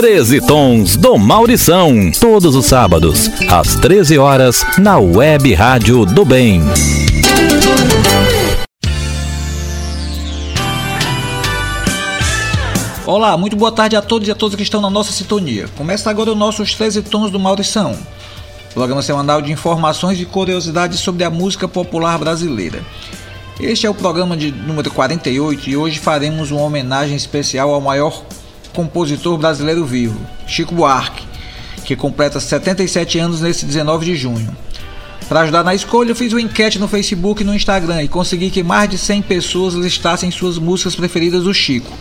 13 Tons do Maurição. Todos os sábados, às 13 horas, na Web Rádio do Bem. Olá, muito boa tarde a todos e a todas que estão na nossa sintonia. Começa agora o nosso 13 Tons do Maurição. Programa semanal de informações e curiosidades sobre a música popular brasileira. Este é o programa de número 48 e hoje faremos uma homenagem especial ao maior compositor brasileiro vivo, Chico Buarque, que completa 77 anos nesse 19 de junho. Para ajudar na escolha, fiz uma enquete no Facebook e no Instagram e consegui que mais de 100 pessoas listassem suas músicas preferidas do Chico.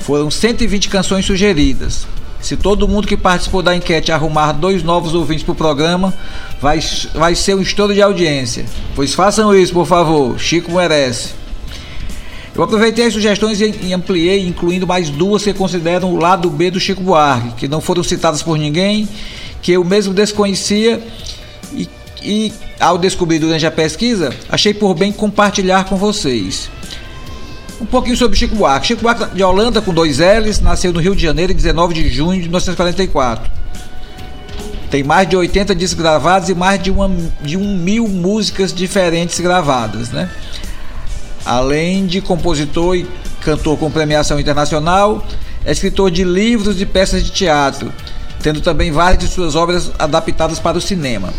Foram 120 canções sugeridas. Se todo mundo que participou da enquete arrumar dois novos ouvintes para o programa, vai, vai ser um estouro de audiência. Pois façam isso, por favor. Chico merece. Eu aproveitei as sugestões e ampliei, incluindo mais duas que consideram o lado B do Chico Buarque, que não foram citadas por ninguém, que eu mesmo desconhecia e, e ao descobrir durante a pesquisa, achei por bem compartilhar com vocês. Um pouquinho sobre Chico Buarque. Chico Buarque de Holanda, com dois L's, nasceu no Rio de Janeiro em 19 de junho de 1944. Tem mais de 80 discos gravados e mais de, uma, de um mil músicas diferentes gravadas, né? Além de compositor e cantor com premiação internacional, é escritor de livros e peças de teatro, tendo também várias de suas obras adaptadas para o cinema.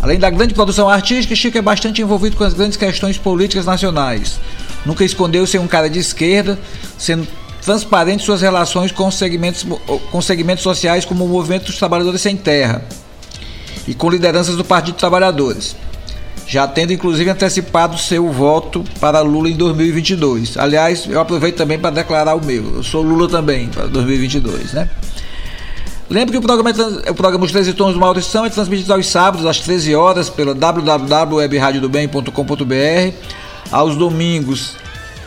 Além da grande produção artística, Chico é bastante envolvido com as grandes questões políticas nacionais. Nunca escondeu ser um cara de esquerda, sendo transparente suas relações com segmentos, com segmentos sociais como o Movimento dos Trabalhadores Sem Terra e com lideranças do Partido dos Trabalhadores já tendo inclusive antecipado seu voto para Lula em 2022. Aliás, eu aproveito também para declarar o meu. Eu sou Lula também para 2022, né? Lembre que o programa, é, o programa Os 13 Tons do Maldição é transmitido aos sábados às 13 horas pela www.webradiodobem.com.br, aos domingos,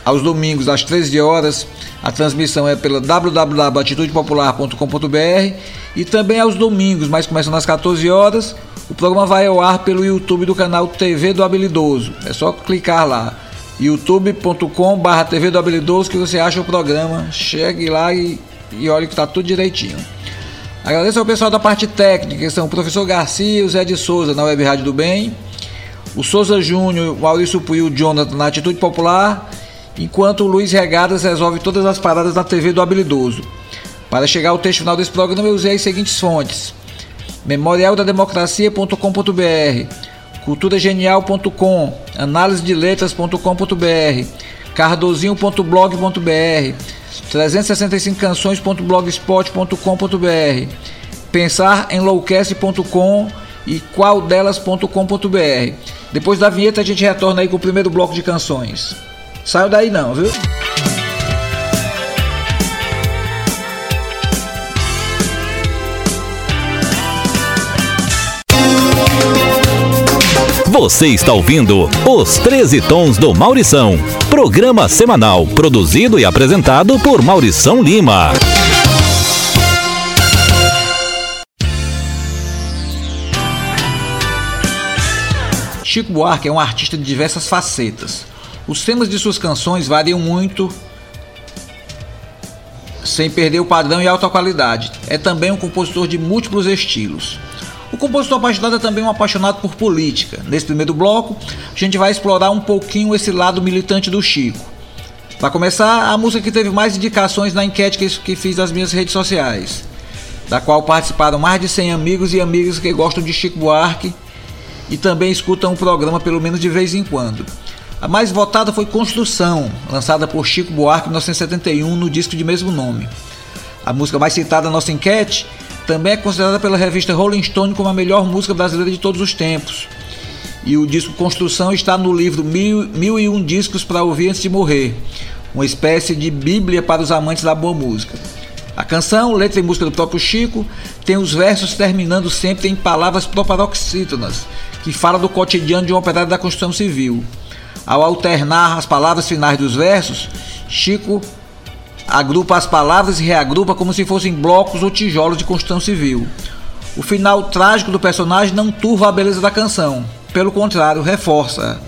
aos domingos às 13 horas, a transmissão é pela www.atitudepopular.com.br e também aos domingos, mas começam às 14 horas, o programa vai ao ar pelo YouTube do canal TV do Habilidoso. É só clicar lá youtube.com/barra TV do Habilidoso que você acha o programa. Chegue lá e, e olhe que está tudo direitinho. Agradeço ao pessoal da parte técnica, que são o professor Garcia e o Zé de Souza na Web Rádio do Bem, o Souza Júnior, o Maurício Puio, o Jonathan na Atitude Popular, enquanto o Luiz Regadas resolve todas as paradas na TV do Habilidoso. Para chegar ao texto final desse programa, eu usei as seguintes fontes: memorialdademocracia.com.br, culturagenial.com, analisedeletras.com.br, cardozinho.blog.br, 365canções.blogspot.com.br, pensarenlouquece.com e qualdelas.com.br. Depois da vinheta a gente retorna aí com o primeiro bloco de canções. Saiu daí não, viu? Você está ouvindo Os 13 Tons do Maurição, programa semanal produzido e apresentado por Maurição Lima. Chico Buarque é um artista de diversas facetas. Os temas de suas canções variam muito sem perder o padrão e alta qualidade. É também um compositor de múltiplos estilos. O compositor apaixonado é também um apaixonado por política. Nesse primeiro bloco, a gente vai explorar um pouquinho esse lado militante do Chico. Para começar, a música que teve mais indicações na enquete que, fiz nas minhas redes sociais, da qual participaram mais de 100 amigos e amigas que gostam de Chico Buarque e também escutam o programa pelo menos de vez em quando. A mais votada foi Construção, lançada por Chico Buarque em 1971 no disco de mesmo nome. A música mais citada na nossa enquete também é considerada pela revista Rolling Stone como a melhor música brasileira de todos os tempos. E o disco Construção está no livro Mil, Mil e Um Discos para Ouvir Antes de Morrer, uma espécie de bíblia para os amantes da boa música. A canção, letra e música do próprio Chico, tem os versos terminando sempre em palavras proparoxítonas, que fala do cotidiano de um operário da construção civil. Ao alternar as palavras finais dos versos, Chico agrupa as palavras e reagrupa como se fossem blocos ou tijolos de construção civil. O final trágico do personagem não turva a beleza da canção, pelo contrário, reforça.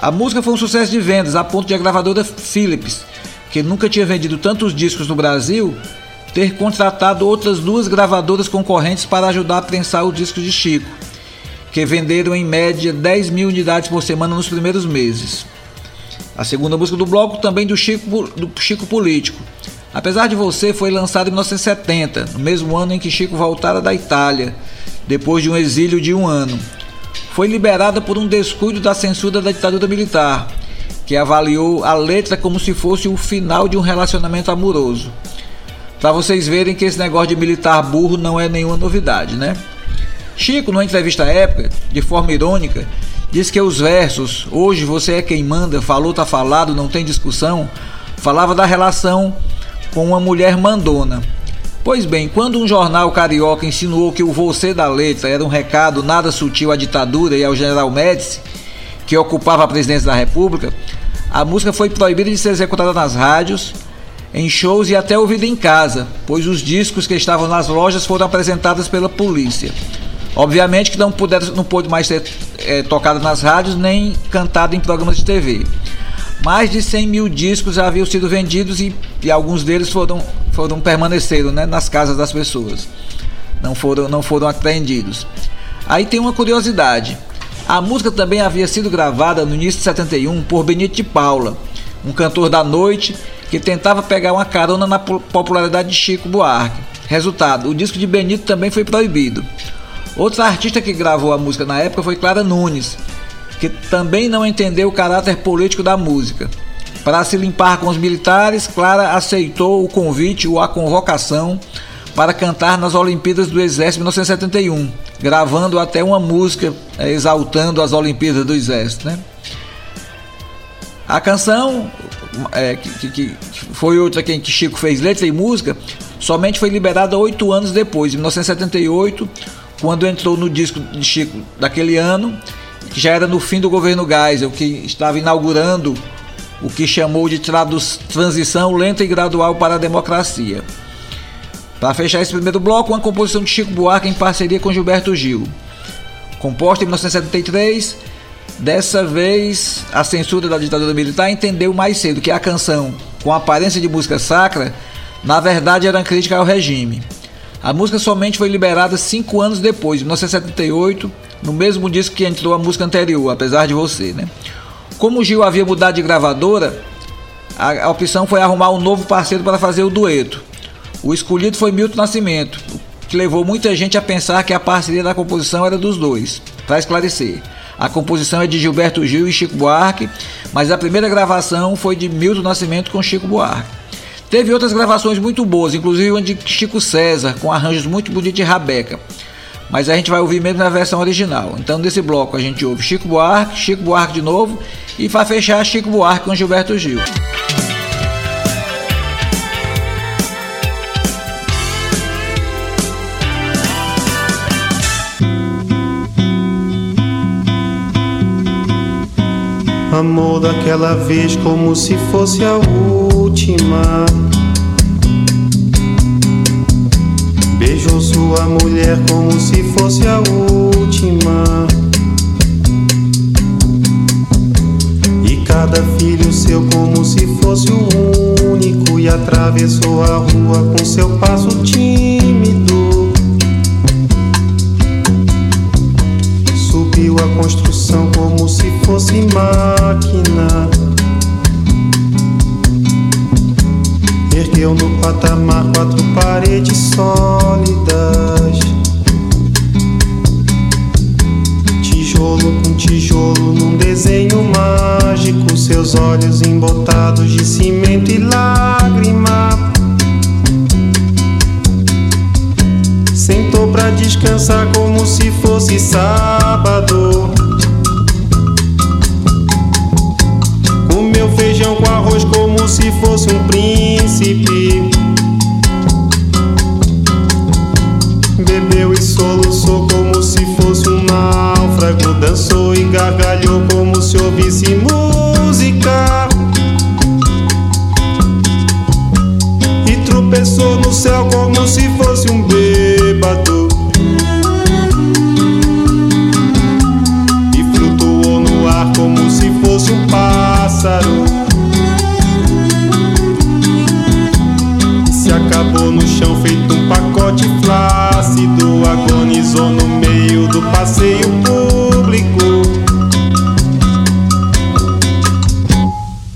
A música foi um sucesso de vendas a ponto de a gravadora Philips, que nunca tinha vendido tantos discos no Brasil, ter contratado outras duas gravadoras concorrentes para ajudar a prensar o disco de Chico, que venderam em média 10 mil unidades por semana nos primeiros meses. A segunda música do bloco também do Chico, do Chico Político. Apesar de Você foi lançada em 1970, no mesmo ano em que Chico voltara da Itália, depois de um exílio de um ano. Foi liberada por um descuido da censura da ditadura militar, que avaliou a letra como se fosse o final de um relacionamento amoroso. Para vocês verem que esse negócio de militar burro não é nenhuma novidade, né? Chico, numa entrevista à época, de forma irônica, diz que os versos Hoje você é quem manda, falou tá falado, não tem discussão, falava da relação com uma mulher mandona. Pois bem, quando um jornal carioca insinuou que o você da letra era um recado nada sutil à ditadura e ao general Médici, que ocupava a presidência da República, a música foi proibida de ser executada nas rádios, em shows e até ouvida em casa, pois os discos que estavam nas lojas foram apresentados pela polícia. Obviamente que não, puderam, não pôde mais ser é, tocada nas rádios nem cantada em programas de TV. Mais de 100 mil discos já haviam sido vendidos e, e alguns deles foram, foram permaneceram né, nas casas das pessoas. Não foram, não foram apreendidos. Aí tem uma curiosidade. A música também havia sido gravada no início de 71 por Benito de Paula, um cantor da noite que tentava pegar uma carona na popularidade de Chico Buarque. Resultado: o disco de Benito também foi proibido. Outra artista que gravou a música na época foi Clara Nunes, que também não entendeu o caráter político da música. Para se limpar com os militares, Clara aceitou o convite ou a convocação para cantar nas Olimpíadas do Exército em 1971, gravando até uma música é, exaltando as Olimpíadas do Exército. Né? A canção, é, que, que, foi outra que Chico fez letra e música, somente foi liberada oito anos depois, em 1978, quando entrou no disco de Chico daquele ano, já era no fim do governo Geisel, que estava inaugurando o que chamou de transição lenta e gradual para a democracia. Para fechar esse primeiro bloco, uma composição de Chico Buarque em parceria com Gilberto Gil. Composta em 1973, dessa vez a censura da ditadura militar entendeu mais cedo que a canção, com aparência de música sacra, na verdade era uma crítica ao regime. A música somente foi liberada cinco anos depois, em 1978, no mesmo disco que entrou a música anterior, Apesar de Você. Né? Como o Gil havia mudado de gravadora, a, a opção foi arrumar um novo parceiro para fazer o dueto. O escolhido foi Milton Nascimento, que levou muita gente a pensar que a parceria da composição era dos dois. Para esclarecer, a composição é de Gilberto Gil e Chico Buarque, mas a primeira gravação foi de Milton Nascimento com Chico Buarque. Teve outras gravações muito boas, inclusive uma de Chico César, com arranjos muito bonitos de Rabeca. Mas a gente vai ouvir mesmo na versão original. Então, nesse bloco, a gente ouve Chico Buarque, Chico Buarque de novo e vai fechar Chico Buarque com Gilberto Gil. Amor daquela vez como se fosse a última. Beijou sua mulher como se fosse a última. E cada filho seu como se fosse o único. E atravessou a rua com seu passo tímido. Subiu a construção como se fosse máquina. Ergueu no patamar quatro paredes sólidas. Tijolo com tijolo num desenho mágico. Seus olhos embotados de cimento e lágrima. Sentou pra descansar como se fosse sábado. Comeu feijão com arroz como se fosse um príncipe. Bebeu e soluçou como se fosse um náufrago. Dançou e gargalhou como se ouvisse música. E tropeçou no céu como se fosse um bêbado. E flutuou no ar como se fosse um pássaro.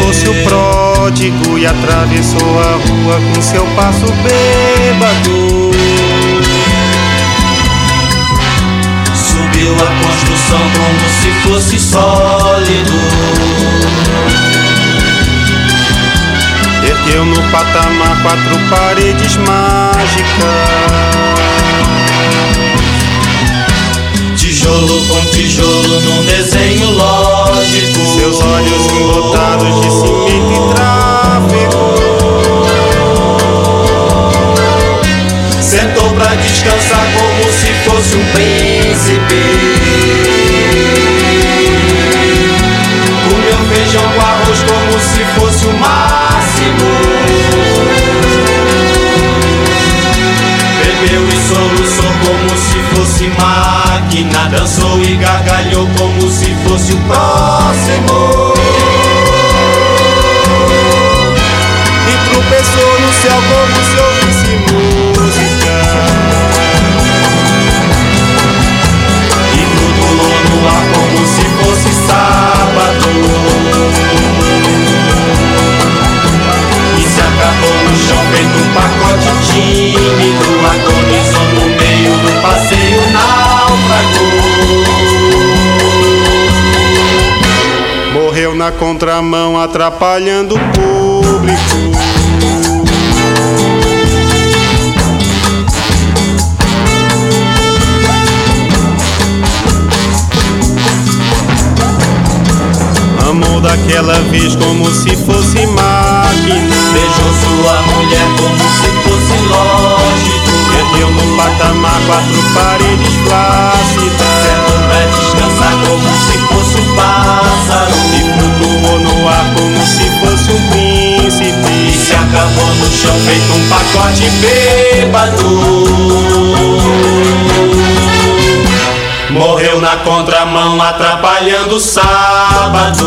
Fosse o pródigo e atravessou a rua com seu passo bêbado. Subiu a construção como se fosse sólido. Ergueu no patamar quatro paredes mágicas. Tijolo com tijolo num desenho lógico. Seus olhos embotados de cimento e tráfego. Sentou pra descansar como se fosse um príncipe. Comeu feijão com arroz como se fosse o máximo. Bebeu fosse máquina. Dançou e gargalhou como se fosse o próximo. E tropeçou no céu como se ouvisse música. E flutuou no ar como se fosse sábado. E se acabou no chão feito um pacote tímido. Agonizou no meio do passeio náufrago. Morreu na contramão, atrapalhando o público. Amou daquela vez como se fosse máquina. Beijou sua mulher como se fosse lógico. Perdeu no patamar quatro paredes plácidas. Sentou pra descansar como se fosse um pássaro. E flutuou no ar como se fosse um príncipe. E se acabou no chão feito um pacote bêbado. Morreu na contramão atrapalhando o sábado.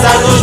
Bicheiras a nos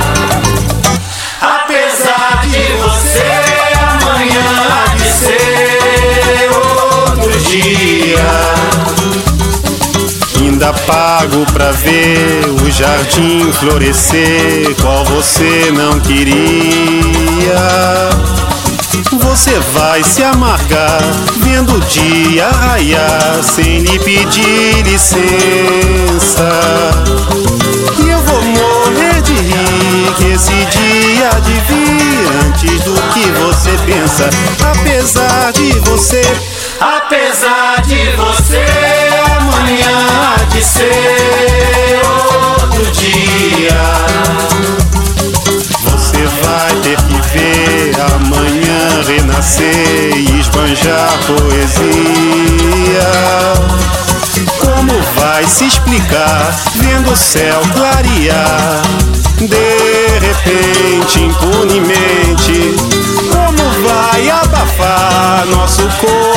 Ainda pago pra ver o jardim florescer, qual você não queria. Você vai se amargar vendo o dia raiar sem lhe pedir licença. E eu vou morrer de rir que esse dia há de vir antes do que você pensa. Apesar de você, Apesar de você amanhã há de ser outro dia. você vai ter que ver amanhã renascer e esbanjar poesia. Como vai se explicar vendo o céu clarear? De repente, impunemente,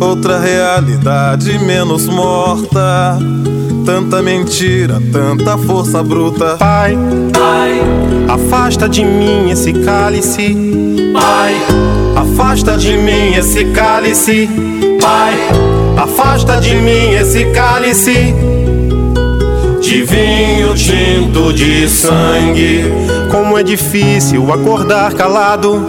Outra realidade menos morta. Tanta mentira, tanta força bruta. Pai, afasta de mim esse cálice Pai, afasta de mim esse cálice. Pai, afasta de mim esse cálice de vinho tinto de sangue. Como é difícil acordar calado,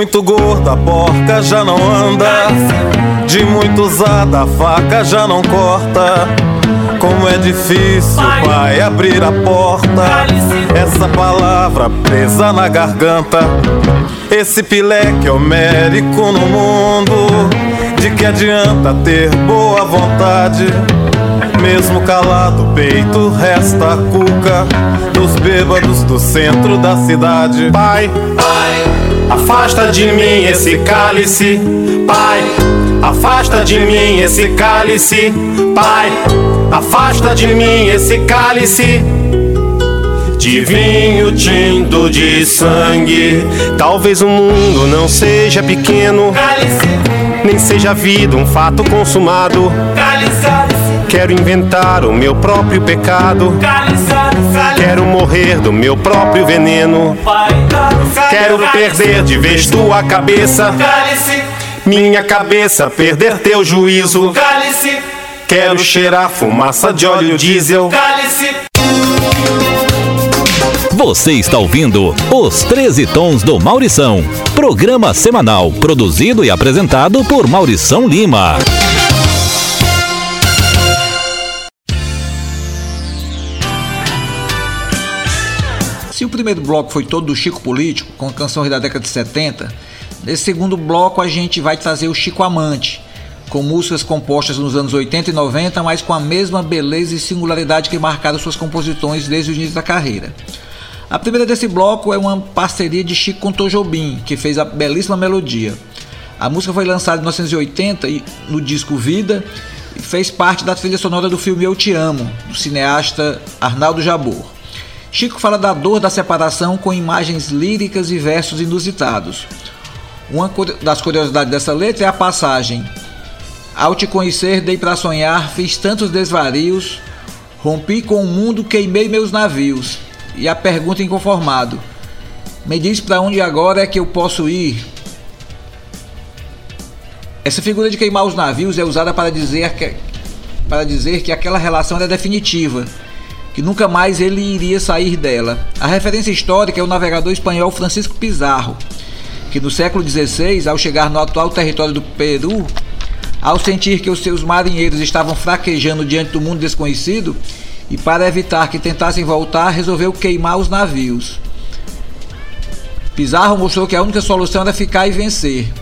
Muito gorda a porca já não anda. De muito usada a faca já não corta. Como é difícil, pai, abrir a porta. Essa palavra presa na garganta. Esse pileque homérico no mundo. De que adianta ter boa vontade? Mesmo calado, o peito resta a cuca dos bêbados do centro da cidade. Pai, Afasta de mim esse cálice, Pai. Afasta de mim esse cálice, Pai. Afasta de mim esse cálice de vinho tinto de sangue. talvez o mundo não seja pequeno, Cálice, nem seja a vida um fato consumado. cálice, Quero inventar o meu próprio pecado. Quero morrer do meu próprio veneno. Quero perder de vez tua cabeça, minha cabeça, perder teu juízo. Quero cheirar fumaça de óleo diesel. Você está ouvindo Os 13 Tons do Maurição. Programa semanal produzido e apresentado por Maurição Lima. Se o primeiro bloco foi todo do Chico Político, com canções da década de 70, nesse segundo bloco a gente vai trazer o Chico Amante, com músicas compostas nos anos 80 e 90, mas com a mesma beleza e singularidade que marcaram suas composições desde o início da carreira. A primeira desse bloco é uma parceria de Chico com Tom que fez a belíssima melodia. A música foi lançada em 1980 e- no disco Vida e fez parte da trilha sonora do filme Eu Te Amo, do cineasta Arnaldo Jabor. Chico fala da dor da separação com imagens líricas e versos inusitados. Uma das curiosidades dessa letra é a passagem: Ao te conhecer, dei pra sonhar, fiz tantos desvarios, rompi com o mundo, queimei meus navios. E a pergunta inconformado: Me diz pra onde agora é que eu posso ir? Essa figura de queimar os navios é usada para dizer que, para dizer que aquela relação era definitiva, que nunca mais ele iria sair dela. A referência histórica é o navegador espanhol Francisco Pizarro, que no século XVI, ao chegar no atual território do Peru, ao sentir que os seus marinheiros estavam fraquejando diante do mundo desconhecido, e para evitar que tentassem voltar, resolveu queimar os navios. Pizarro mostrou que a única solução era ficar e vencer.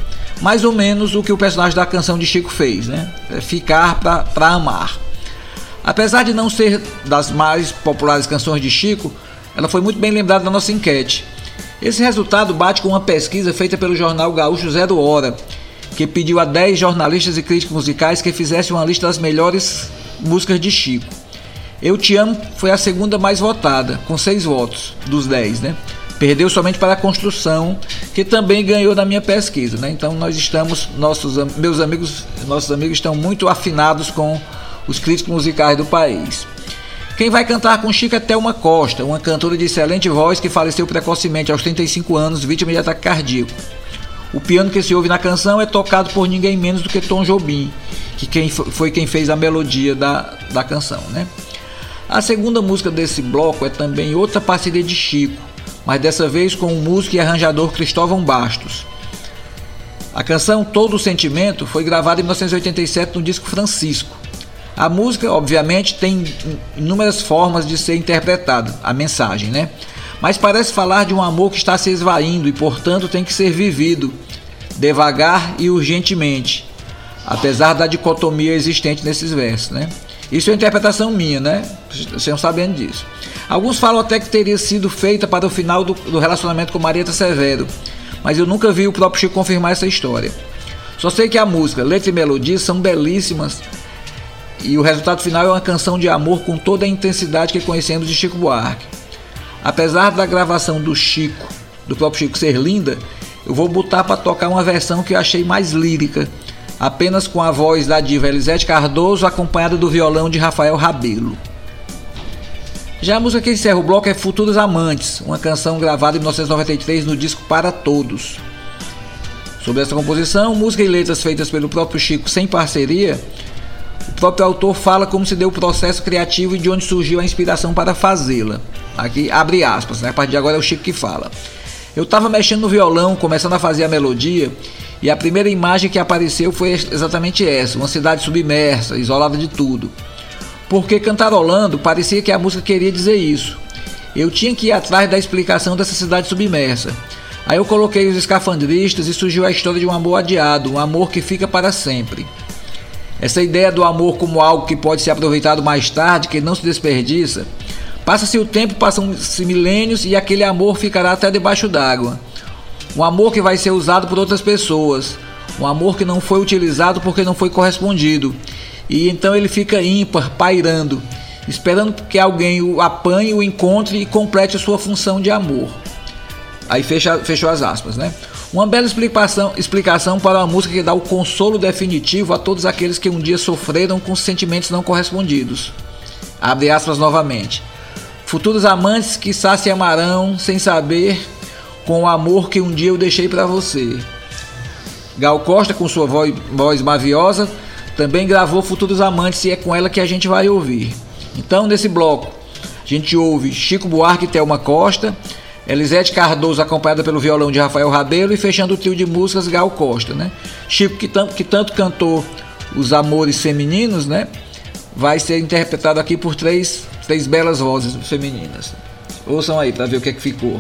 Mais ou menos o que o personagem da canção de Chico fez, né? É ficar para amar. Apesar de não ser das mais populares canções de Chico, ela foi muito bem lembrada na nossa enquete. Esse resultado bate com uma pesquisa feita pelo jornal Gaúcho Zero Hora, que pediu a 10 jornalistas e críticos musicais que fizessem uma lista das melhores músicas de Chico. Eu Te Amo foi a segunda mais votada, com 6 votos dos 10, né? Perdeu somente para a Construção, que também ganhou na minha pesquisa, né? Então nós estamos, nossos, meus amigos, nossos amigos estão muito afinados com os críticos musicais do país. Quem vai cantar com Chico é Thelma Costa, uma cantora de excelente voz que faleceu precocemente aos 35 anos, vítima de ataque cardíaco. O piano que se ouve na canção é tocado por ninguém menos do que Tom Jobim, que quem fo- foi quem fez a melodia da, da canção, né? A segunda música desse bloco é também outra parceria de Chico, mas dessa vez com o músico e arranjador Cristóvão Bastos. A canção Todo o Sentimento foi gravada em 1987 no disco Francisco. A música, obviamente, tem inúmeras formas de ser interpretada, a mensagem, né? Mas parece falar de um amor que está se esvaindo e, portanto, tem que ser vivido devagar e urgentemente, apesar da dicotomia existente nesses versos, né? Isso é interpretação minha, né? Vocês estão sabendo disso. Alguns falam até que teria sido feita para o final do, do relacionamento com Marieta Severo, mas eu nunca vi o próprio Chico confirmar essa história. Só sei que a música, letra e melodia são belíssimas e o resultado final é uma canção de amor com toda a intensidade que conhecemos de Chico Buarque. Apesar da gravação do Chico, do próprio Chico ser linda, eu vou botar para tocar uma versão que eu achei mais lírica, apenas com a voz da diva Elisete Cardoso acompanhada do violão de Rafael Rabelo. Já a música que encerra o bloco é Futuros Amantes, uma canção gravada em 1993 no disco Para Todos. Sobre essa composição, música e letras feitas pelo próprio Chico sem parceria, o próprio autor fala como se deu o processo criativo e de onde surgiu a inspiração para fazê-la. Aqui abre aspas, né? a partir de agora é o Chico que fala. Eu estava mexendo no violão, começando a fazer a melodia, e a primeira imagem que apareceu foi exatamente essa: uma cidade submersa, isolada de tudo porque cantarolando parecia que a música queria dizer isso. Eu tinha que ir atrás da explicação dessa cidade submersa. Aí eu coloquei os escafandristas e surgiu a história de um amor adiado, um amor que fica para sempre. Essa ideia do amor como algo que pode ser aproveitado mais tarde, que não se desperdiça. Passa-se o tempo, passam-se milênios e aquele amor ficará até debaixo d'água. Um amor que vai ser usado por outras pessoas. Um amor que não foi utilizado porque não foi correspondido e então ele fica ímpar, pairando, esperando que alguém o apanhe, o encontre e complete a sua função de amor. Aí fecha, fechou as aspas, né? Uma bela explicação, explicação para uma música que dá o consolo definitivo a todos aqueles que um dia sofreram com sentimentos não correspondidos. Abre aspas novamente. Futuros amantes que se amarão sem saber com o amor que um dia eu deixei para você. Gal Costa, com sua voz, voz maviosa, também gravou Futuros Amantes e é com ela que a gente vai ouvir. Então, nesse bloco, a gente ouve Chico Buarque e Thelma Costa, Elisete Cardoso acompanhada pelo violão de Rafael Rabelo e fechando o trio de músicas Gal Costa, né? Chico que tanto, que tanto cantou os amores femininos, né? Vai ser interpretado aqui por três, três belas vozes femininas. Ouçam aí para ver o que é que ficou.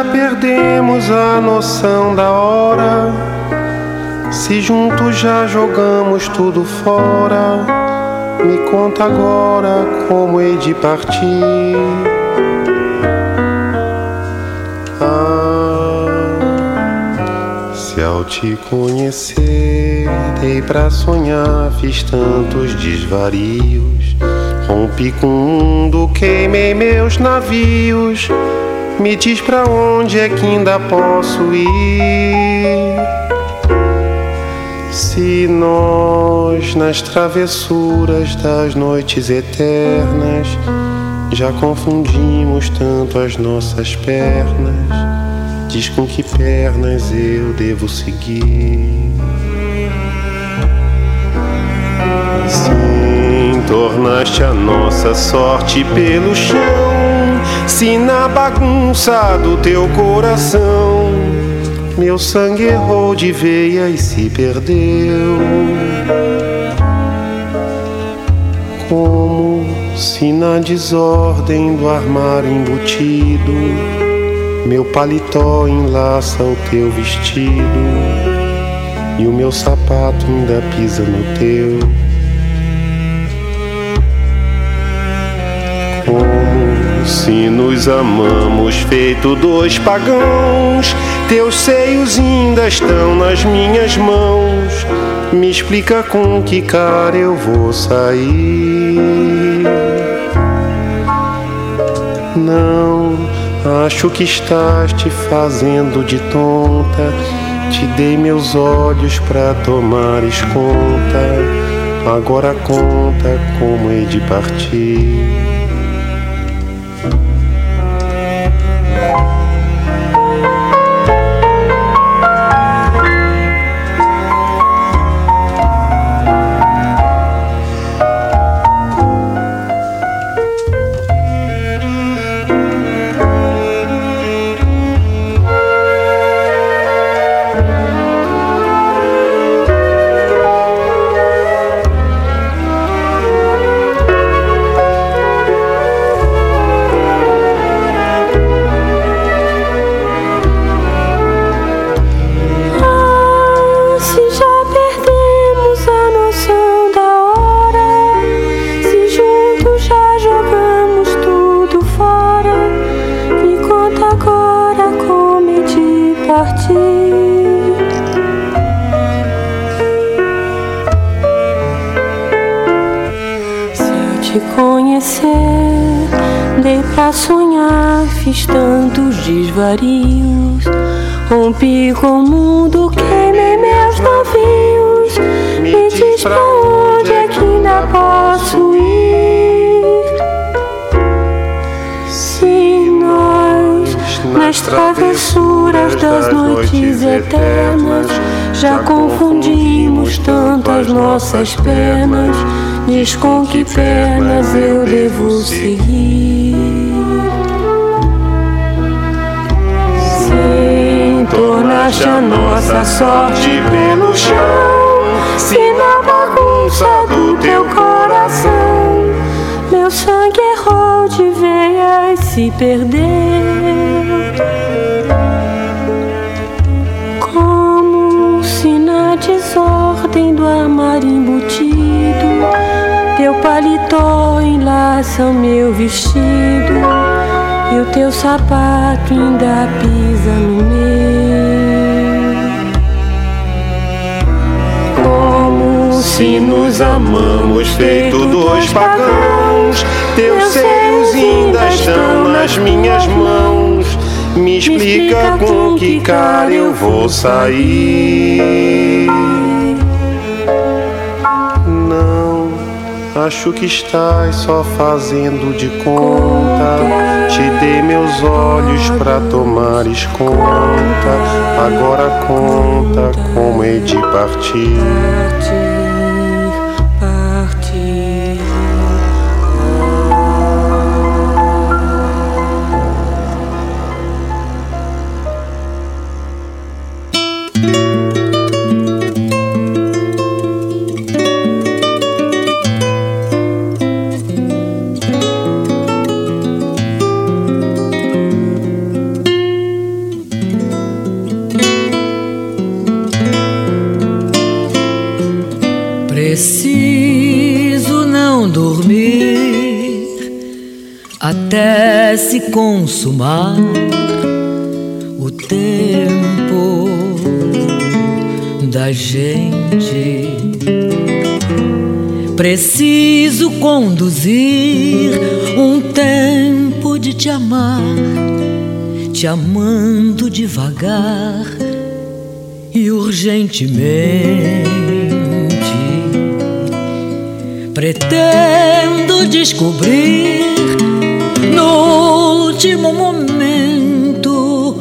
Já perdemos a noção da hora. Se juntos já jogamos tudo fora, me conta agora como hei de partir. Ah, se ao te conhecer, dei pra sonhar, fiz tantos desvarios. Rompi com o mundo, queimei meus navios me diz pra onde é que ainda posso ir? Se nós, nas travessuras das noites eternas, já confundimos tanto as nossas pernas, diz com que pernas eu devo seguir. Sim, tornaste a nossa sorte pelo chão se na bagunça do teu coração meu sangue errou de veia e se perdeu. Como se na desordem do armário embutido meu paletó enlaça o teu vestido e o meu sapato ainda pisa no teu. Se nos amamos feito dois pagãos, teus seios ainda estão nas minhas mãos. Me explica com que cara eu vou sair. Não, acho que estás te fazendo de tonta. Te dei meus olhos pra tomares conta. Agora conta como hei de partir. Eternas, já confundimos tantas nossas penas, diz com que pernas eu devo seguir. tornaste a nossa sorte pelo chão. Se na bagunça do teu coração meu sangue errou de veias se perdeu. Enlaça o meu vestido e o teu sapato ainda pisa no meu. Como se nos amamos feito dois pagãos, teus seios ainda estão nas minhas mãos. Me explica com que cara eu vou sair. Acho que estás só fazendo de conta. Te dei meus olhos pra tomares conta. Agora conta como hei de partir. Consumar o tempo da gente. Preciso conduzir um tempo de te amar, te amando devagar e urgentemente. Pretendo descobrir no último momento,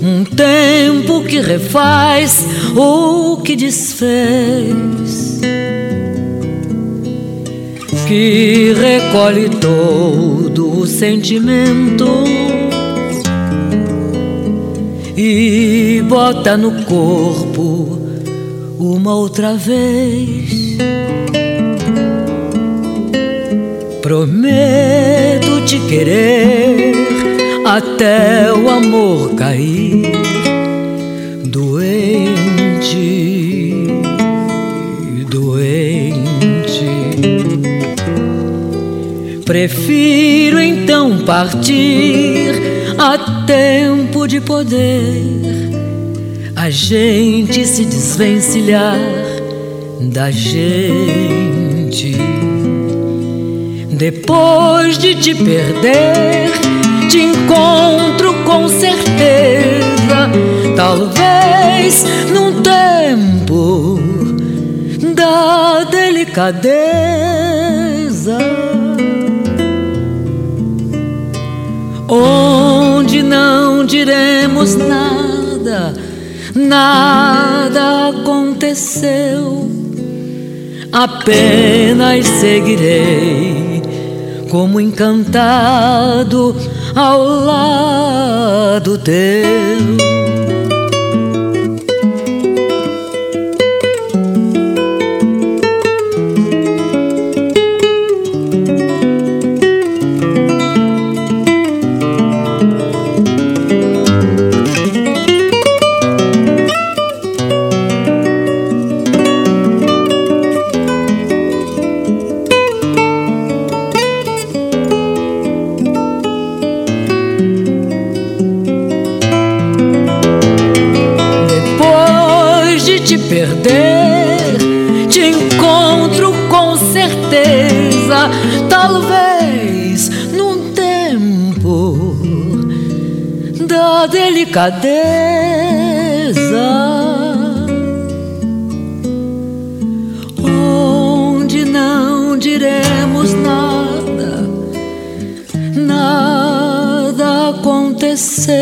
um tempo que refaz o que desfez, que recolhe todo o sentimento e bota no corpo uma outra vez. Prometo te querer até o amor cair, doente, doente. Prefiro então partir a tempo de poder a gente se desvencilhar da gente. Depois de te perder, te encontro com certeza. Talvez vez num tempo da delicadeza, onde não diremos nada, nada aconteceu, apenas seguirei como encantado ao lado teu. Delicadeza, onde não diremos nada, nada aconteceu,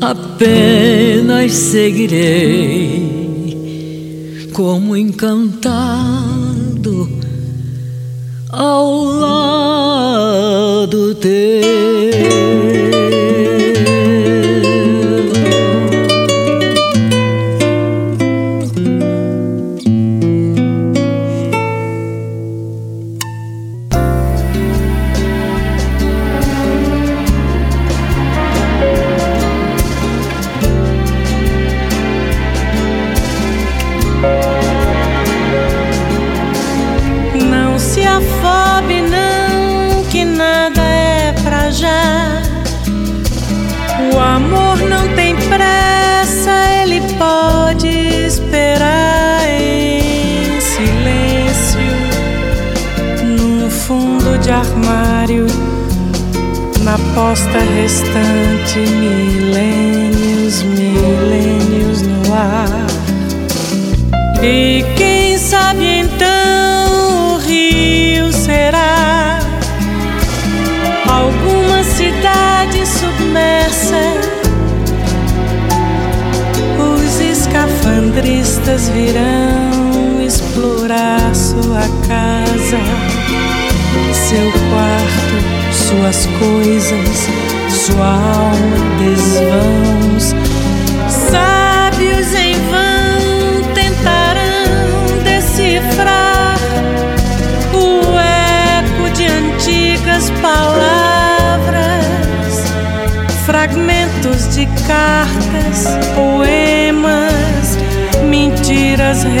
apenas seguirei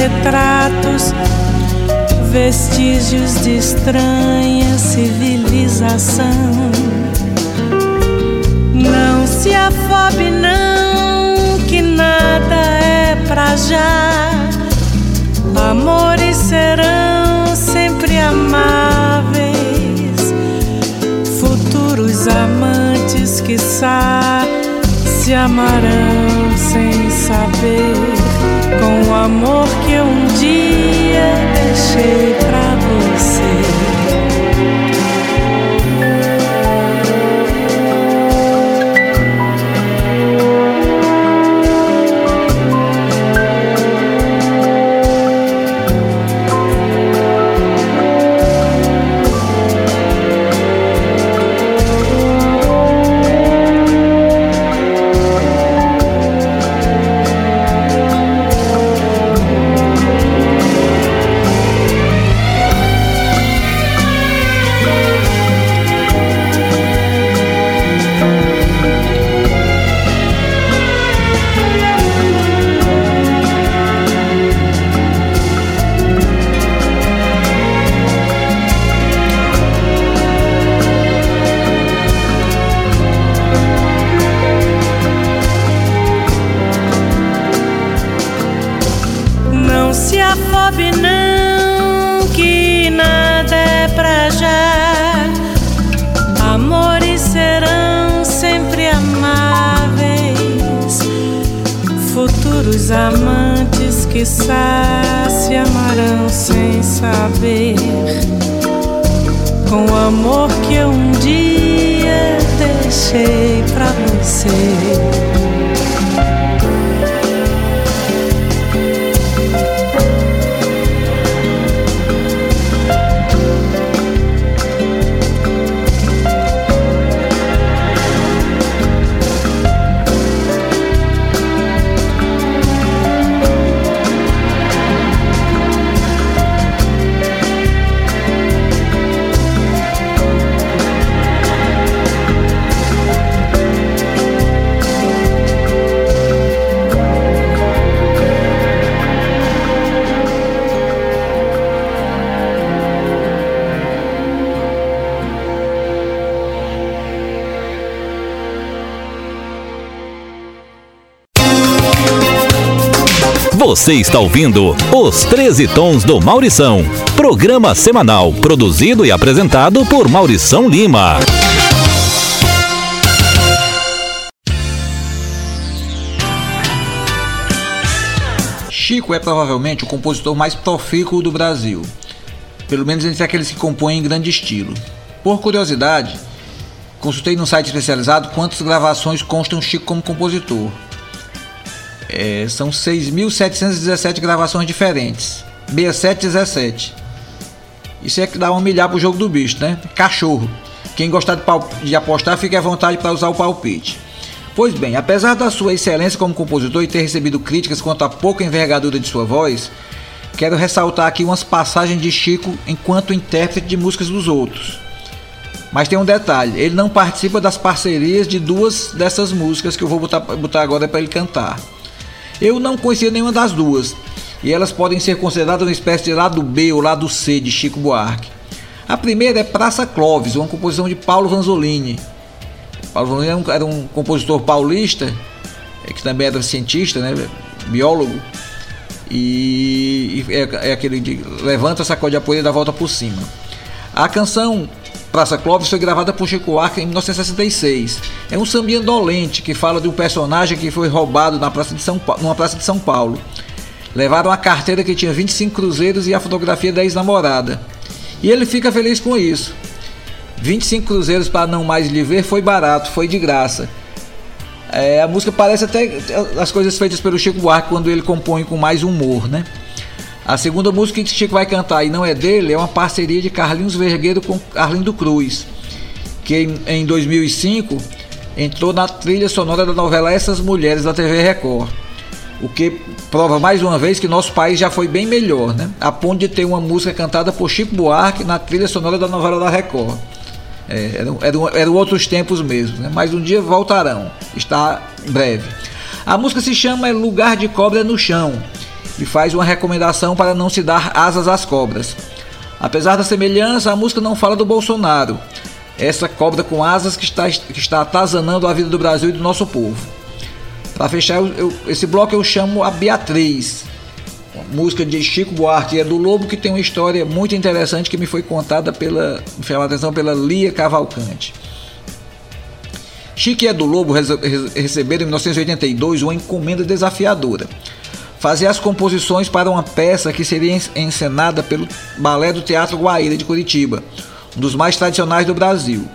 retratos vestígios de estranha civilização. Não se afobe, não, que nada é pra já. Amores serão sempre amáveis, futuros amantes que se amarão sem saber com o amor que um dia deixei pra saber com o amor que eu um dia deixei pra você. Você está ouvindo Os 13 Tons do Maurição, programa semanal produzido e apresentado por Maurição Lima. Chico é provavelmente o compositor mais profícuo do Brasil, pelo menos entre aqueles que compõem em grande estilo. Por curiosidade, consultei num site especializado quantas gravações constam Chico como compositor. É, são 6.717 gravações diferentes. 6717. Isso é que dá um milhar pro jogo do bicho, né? Cachorro. Quem gostar de, de apostar, fique à vontade para usar o palpite. Pois bem, apesar da sua excelência como compositor e ter recebido críticas quanto à pouca envergadura de sua voz, quero ressaltar aqui umas passagens de Chico enquanto intérprete de músicas dos outros. Mas tem um detalhe, ele não participa das parcerias de duas dessas músicas que eu vou botar, botar agora para ele cantar. Eu não conhecia nenhuma das duas, e elas podem ser consideradas uma espécie de lado B ou lado C de Chico Buarque. A primeira é Praça Clóvis, uma composição de Paulo Vanzolini. Paulo Vanzolini era um, compositor paulista, é, que também era cientista, né, biólogo, e, é, é, aquele de levanta, sacode a poeira e dá volta por cima. A canção Praça Clóvis foi gravada por Chico Arca em 1966. É um sambinha dolente que fala de um personagem que foi roubado na praça de São numa praça de São Paulo. Levaram a carteira que tinha 25 cruzeiros e a fotografia da ex-namorada. E ele fica feliz com isso. 25 cruzeiros para não mais lhe ver foi barato, foi de graça. É, a música parece até as coisas feitas pelo Chico Buarque quando ele compõe com mais humor, né? A segunda música que Chico vai cantar e não é dele é uma parceria de Carlinhos Vergueiro com Arlindo Cruz, que em 2005 entrou na trilha sonora da novela Essas Mulheres da TV Record. O que prova mais uma vez que nosso país já foi bem melhor, né? A ponto de ter uma música cantada por Chico Buarque na trilha sonora da novela da Record. É, eram, eram, eram outros tempos mesmo, né? mas um dia voltarão. Está breve. A música se chama Lugar de Cobra no Chão e faz uma recomendação para não se dar asas às cobras. Apesar da semelhança, a música não fala do Bolsonaro, essa cobra com asas que está, que está atazanando a vida do Brasil e do nosso povo. Para fechar eu, eu, esse bloco, eu chamo a Beatriz, música de Chico Buarque, é do Lobo, que tem uma história muito interessante que me foi contada pela, me chamou a atenção pela Lia Cavalcante. Chico e do Lobo receberam em 1982 uma encomenda desafiadora fazia as composições para uma peça que seria encenada pelo Balé do Teatro Guaíra de Curitiba, um dos mais tradicionais do Brasil.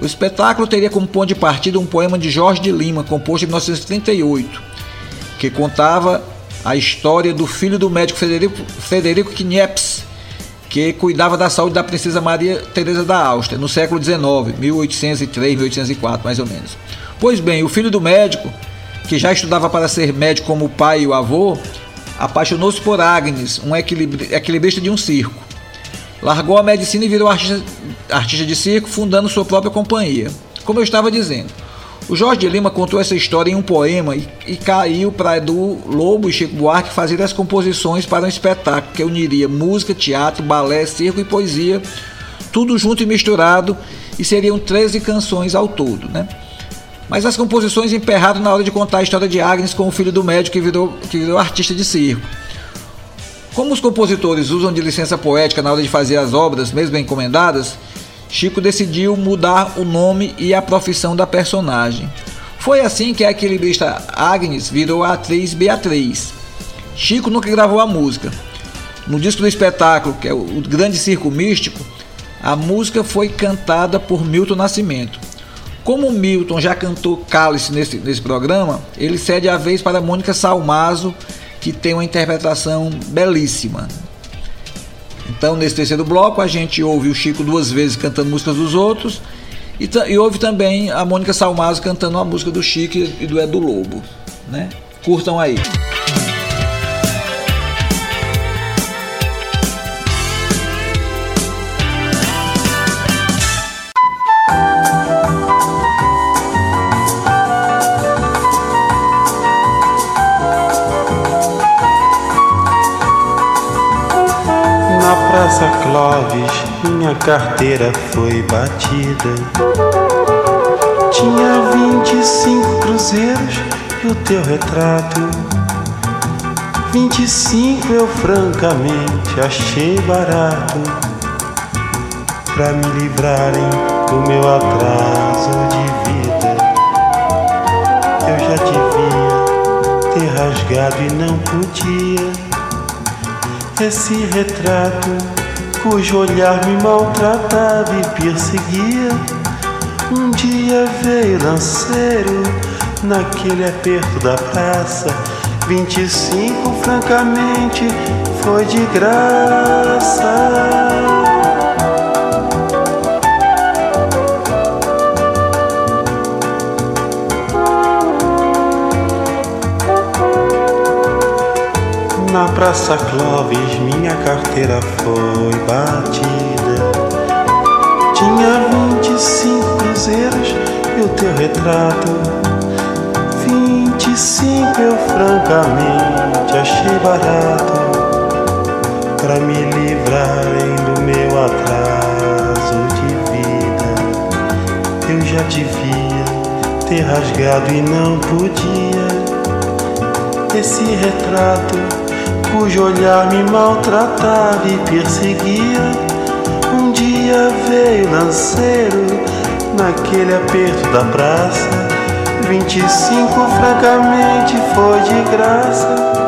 O espetáculo teria como ponto de partida um poema de Jorge de Lima, composto em 1938, que contava a história do filho do médico Frederico, Frederico Kniepes, que cuidava da saúde da princesa Maria Teresa da Áustria, no século XIX, 1803, 1804, mais ou menos. Pois bem, o filho do médico que já estudava para ser médico como o pai e o avô, apaixonou-se por Agnes, um equilibrista de um circo. Largou a medicina e virou artista, artista de circo, fundando sua própria companhia. Como eu estava dizendo, o Jorge de Lima contou essa história em um poema e, e caiu para Edu Lobo e Chico Buarque fazer as composições para um espetáculo que uniria música, teatro, balé, circo e poesia, tudo junto e misturado, e seriam 13 canções ao todo, né? Mas as composições emperraram na hora de contar a história de Agnes com o filho do médico que virou, que virou artista de circo. Como os compositores usam de licença poética na hora de fazer as obras, mesmo encomendadas, Chico decidiu mudar o nome e a profissão da personagem. Foi assim que a equilibrista Agnes virou a atriz Beatriz. Chico nunca gravou a música. No disco do espetáculo, que é o Grande Circo Místico, a música foi cantada por Milton Nascimento. Como o Milton já cantou Cálice nesse, nesse programa, ele cede a vez para Mônica Salmazo, que tem uma interpretação belíssima. Então, nesse terceiro bloco, a gente ouve o Chico duas vezes cantando músicas dos outros e, e ouve também a Mônica Salmazo cantando uma música do Chico e do Edu Lobo. Né? Curtam aí. Carteira foi batida. Tinha 25 cruzeiros e o teu retrato. 25 eu francamente achei barato. Pra me livrarem do meu atraso de vida. Eu já devia ter rasgado e não podia esse retrato cujo olhar me maltratava e perseguia. Um dia veio lanceiro naquele aperto da praça. 25, francamente, foi de graça. Praça Clóvis minha carteira foi batida. Tinha 25 cruzeiros e o teu retrato. 25 eu francamente achei barato. Pra me livrarem do meu atraso de vida. Eu já devia ter rasgado e não podia. Esse retrato cujo olhar me maltratava e perseguia. Um dia veio lanceiro naquele aperto da praça. 25 francamente foi de graça.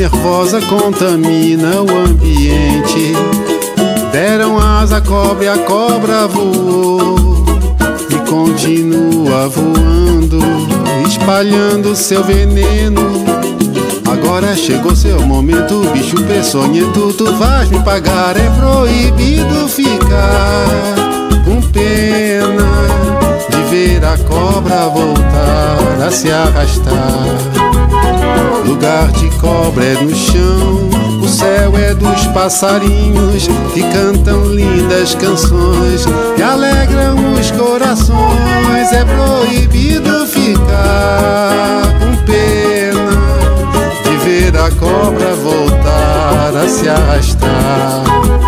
Nervosa contamina o ambiente. Deram asa à cobra e a cobra voou e continua voando, espalhando seu veneno. Agora chegou seu momento, bicho peçonhento, tu vais me pagar, é proibido ficar com pena de ver a cobra voltar a se arrastar. Lugar de cobra é no chão, o céu é dos passarinhos que cantam lindas canções que alegram os corações. É proibido ficar com pena de ver a cobra voltar a se arrastar.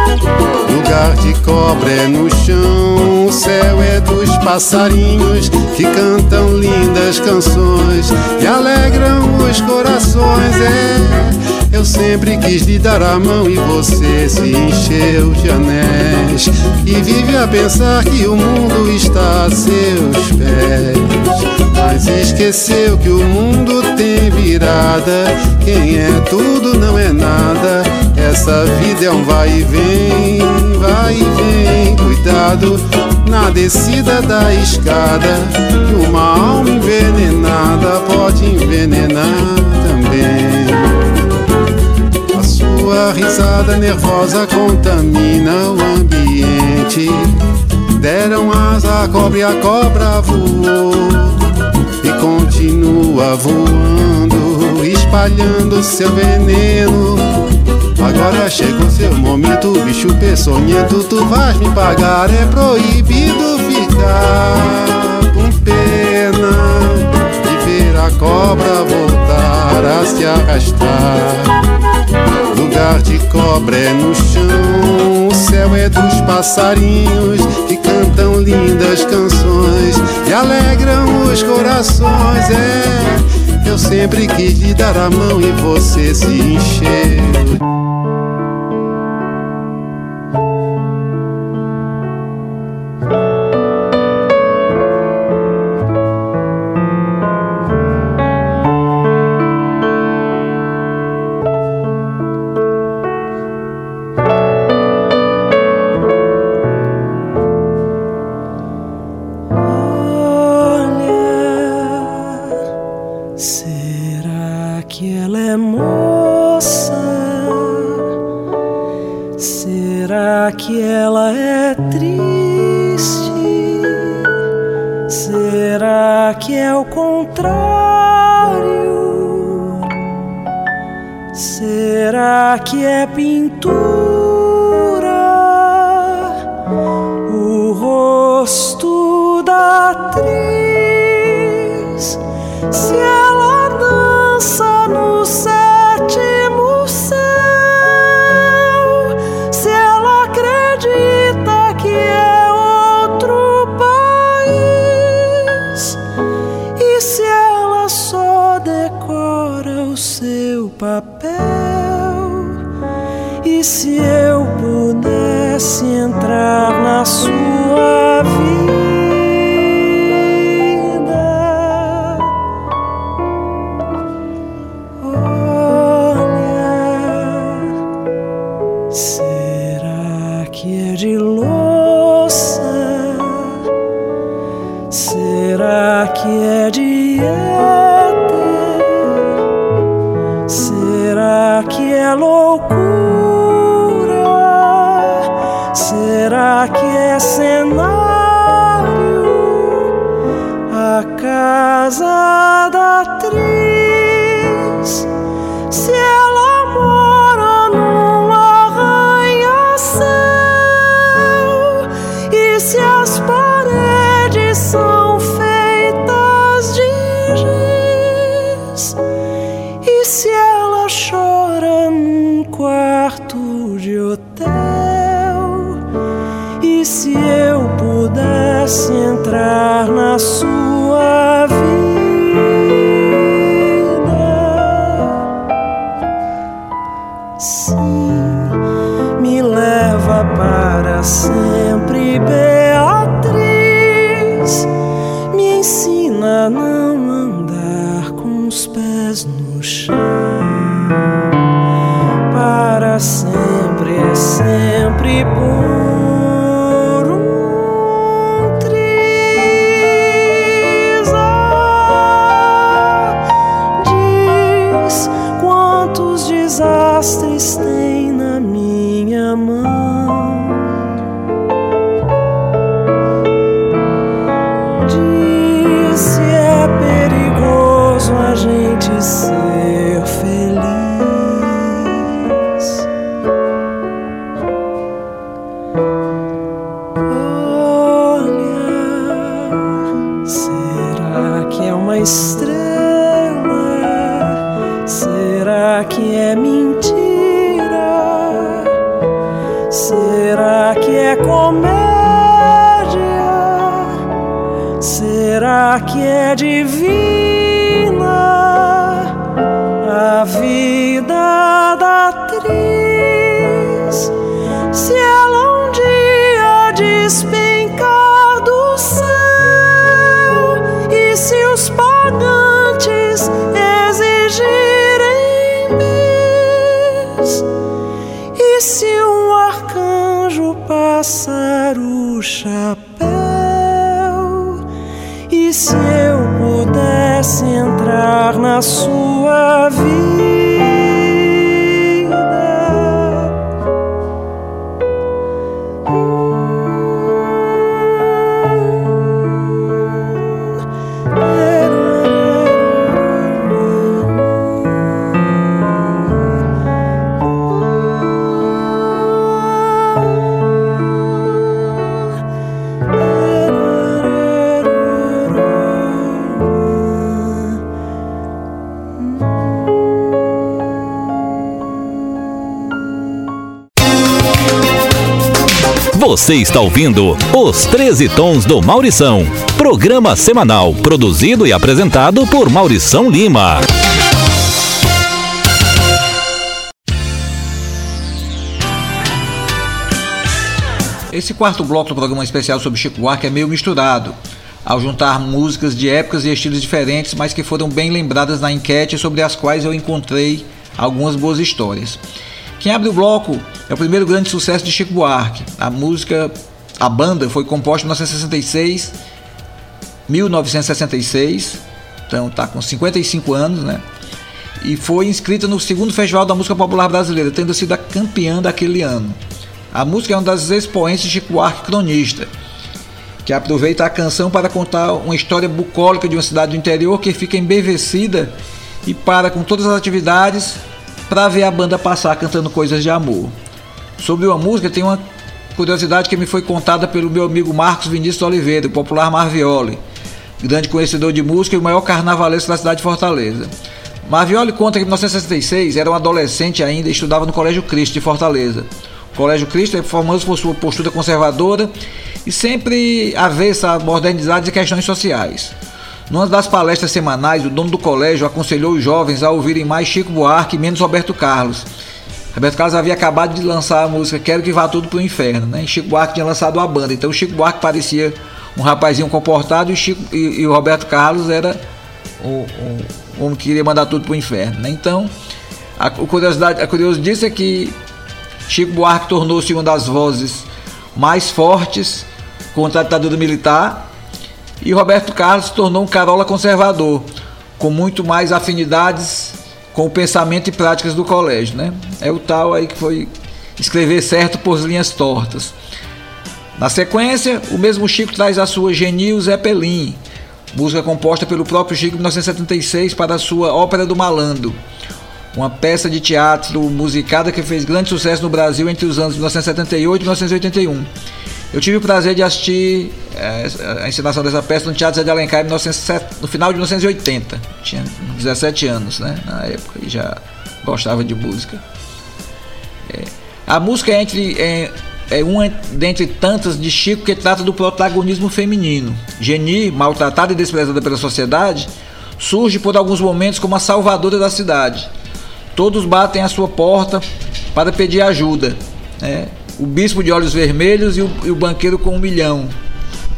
Lugar de cobra é no chão, o céu é dos passarinhos que cantam lindas canções e alegram os corações. É, eu sempre quis lhe dar a mão e você se encheu de anéis e vive a pensar que o mundo está a seus pés. Mas esqueceu que o mundo tem virada. Quem é tudo não é nada. Essa vida é um vai e vem, vai e vem. Cuidado na descida da escada. Que uma alma envenenada pode envenenar também. A sua risada nervosa contamina o ambiente. Deram asa à cobra e a cobra voou continua voando, espalhando seu veneno. Agora chegou seu momento, bicho peçonhento, tu vais me pagar. É proibido ficar com pena de ver a cobra voltar a se arrastar. Lugar de cobra é no chão, o céu é dos passarinhos que cantam lindas canções e alegram os corações. É, eu sempre quis lhe dar a mão e você se encheu. é sempre por um triz. Diz quantos desastres. passo Você está ouvindo Os 13 Tons do Maurição. Programa semanal produzido e apresentado por Maurição Lima. Esse quarto bloco do programa especial sobre Chico Buarque é meio misturado, ao juntar músicas de épocas e estilos diferentes, mas que foram bem lembradas na enquete sobre as quais eu encontrei algumas boas histórias. Quem abre o bloco é o primeiro grande sucesso de Chico Buarque. A música, a banda foi composta em 1966, 1966, então está com 55 anos, né? E foi inscrita no segundo Festival da Música Popular Brasileira, tendo sido a campeã daquele ano. A música é uma das expoentes de Chico Buarque cronista, que aproveita a canção para contar uma história bucólica de uma cidade do interior que fica embevecida e para com todas as atividades para ver a banda passar cantando coisas de amor. Sobre uma música tem uma curiosidade que me foi contada pelo meu amigo Marcos Vinícius Oliveira, o popular Marvioli, grande conhecedor de música e o maior carnavalesco da cidade de Fortaleza. Marvioli conta que em 1966 era um adolescente ainda e estudava no Colégio Cristo de Fortaleza. O Colégio Cristo é famoso por sua postura conservadora e sempre avessa a modernidade e questões sociais. Numa das palestras semanais, o dono do colégio aconselhou os jovens a ouvirem mais Chico Buarque e menos Roberto Carlos. Roberto Carlos havia acabado de lançar a música Quero que vá tudo pro inferno, né? E Chico Buarque tinha lançado a banda. Então o Chico Buarque parecia um rapazinho comportado e o, Chico, e, e o Roberto Carlos era o, o, homem que queria mandar tudo pro inferno, né? Então a, curiosidade, a curioso disso é que Chico Buarque tornou-se uma das vozes mais fortes contra a ditadura militar e Roberto Carlos se tornou um carola conservador, com muito mais afinidades com o pensamento e práticas do colégio, né? É o tal aí que foi escrever certo por linhas tortas. Na sequência, o mesmo Chico traz a sua Genil Zeppelin, música composta pelo próprio Chico em 1976 para a sua Ópera do Malandro, uma peça de teatro musicada que fez grande sucesso no Brasil entre os anos 1978 e 1981. Eu tive o prazer de assistir é, a encenação dessa peça no Teatro Zé de Alencar no final de 1980. Tinha 17 anos, né, na época, e já gostava de música. É, a música é, entre, é, é uma dentre tantas de Chico que trata do protagonismo feminino. Geni, maltratada e desprezada pela sociedade, surge por alguns momentos como a salvadora da cidade. Todos batem à sua porta para pedir ajuda. Né? O bispo de olhos vermelhos e o, e o banqueiro com um milhão,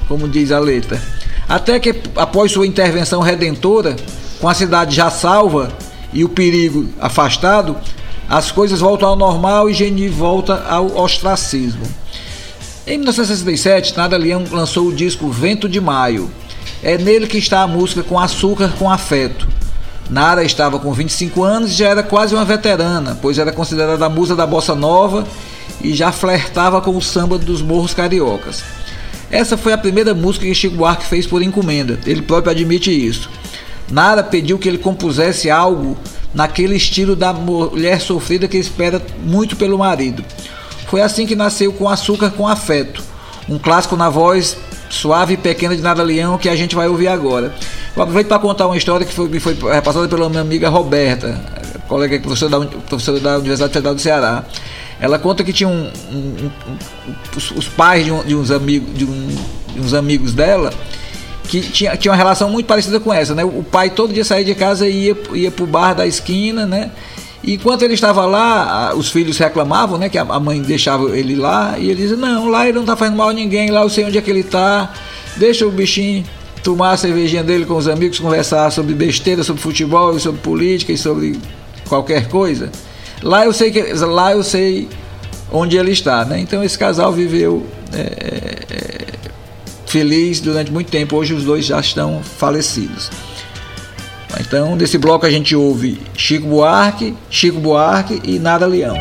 como diz a letra. Até que, após sua intervenção redentora, com a cidade já salva e o perigo afastado, as coisas voltam ao normal e Geni volta ao ostracismo. Em 1967, Nada Leão lançou o disco Vento de Maio. É nele que está a música Com Açúcar com Afeto. Nara estava com 25 anos e já era quase uma veterana, pois era considerada a musa da bossa nova e já flertava com o samba dos morros cariocas. Essa foi a primeira música que Chico Buarque fez por encomenda, ele próprio admite isso. Nara pediu que ele compusesse algo naquele estilo da mulher sofrida que espera muito pelo marido. Foi assim que nasceu Com Açúcar com Afeto, um clássico na voz suave e pequena de Nada Leão que a gente vai ouvir agora. Eu aproveito para contar uma história que foi, me foi repassada pela minha amiga Roberta, colega professora da, professora da Universidade Federal do Ceará. Ela conta que tinha um, um, um, os, os, pais de, de uns amigos de, de, uns amigos dela que tinha, tinha uma relação muito parecida com essa, né? O pai todo dia saía de casa e ia, ia pro bar da esquina, né? E enquanto ele estava lá, os filhos reclamavam, né? Que a mãe deixava ele lá e ele dizia, não, lá ele não tá fazendo mal a ninguém, lá eu sei onde é que ele tá, deixa o bichinho tomar a cervejinha dele com os amigos, conversar sobre besteira, sobre futebol, sobre política e sobre qualquer coisa. Lá eu sei que lá eu sei onde ele está, né? Então esse casal viveu é, é, feliz durante muito tempo. Hoje os dois já estão falecidos. Então desse bloco a gente ouve Chico Buarque, Chico Buarque e Nada Leão.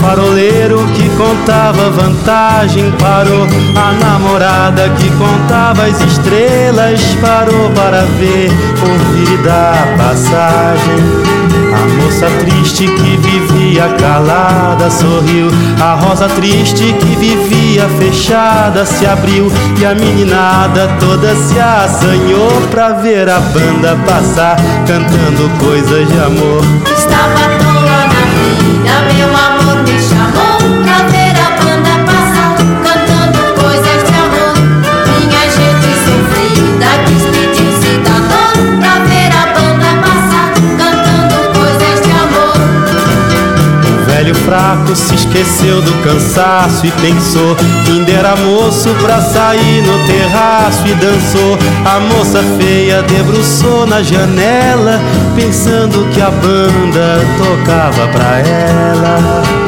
Faroleiro que contava vantagem parou. A namorada que contava as estrelas parou para ver, ouvir dar passagem. A moça triste que vivia calada sorriu. A rosa triste que vivia fechada se abriu. E a meninada toda se assanhou pra ver a banda passar, cantando coisas de amor. Estava à na vida, meu amor fraco se esqueceu do cansaço e pensou que ainda era moço pra sair no terraço e dançou. A moça feia debruçou na janela, pensando que a banda tocava pra ela.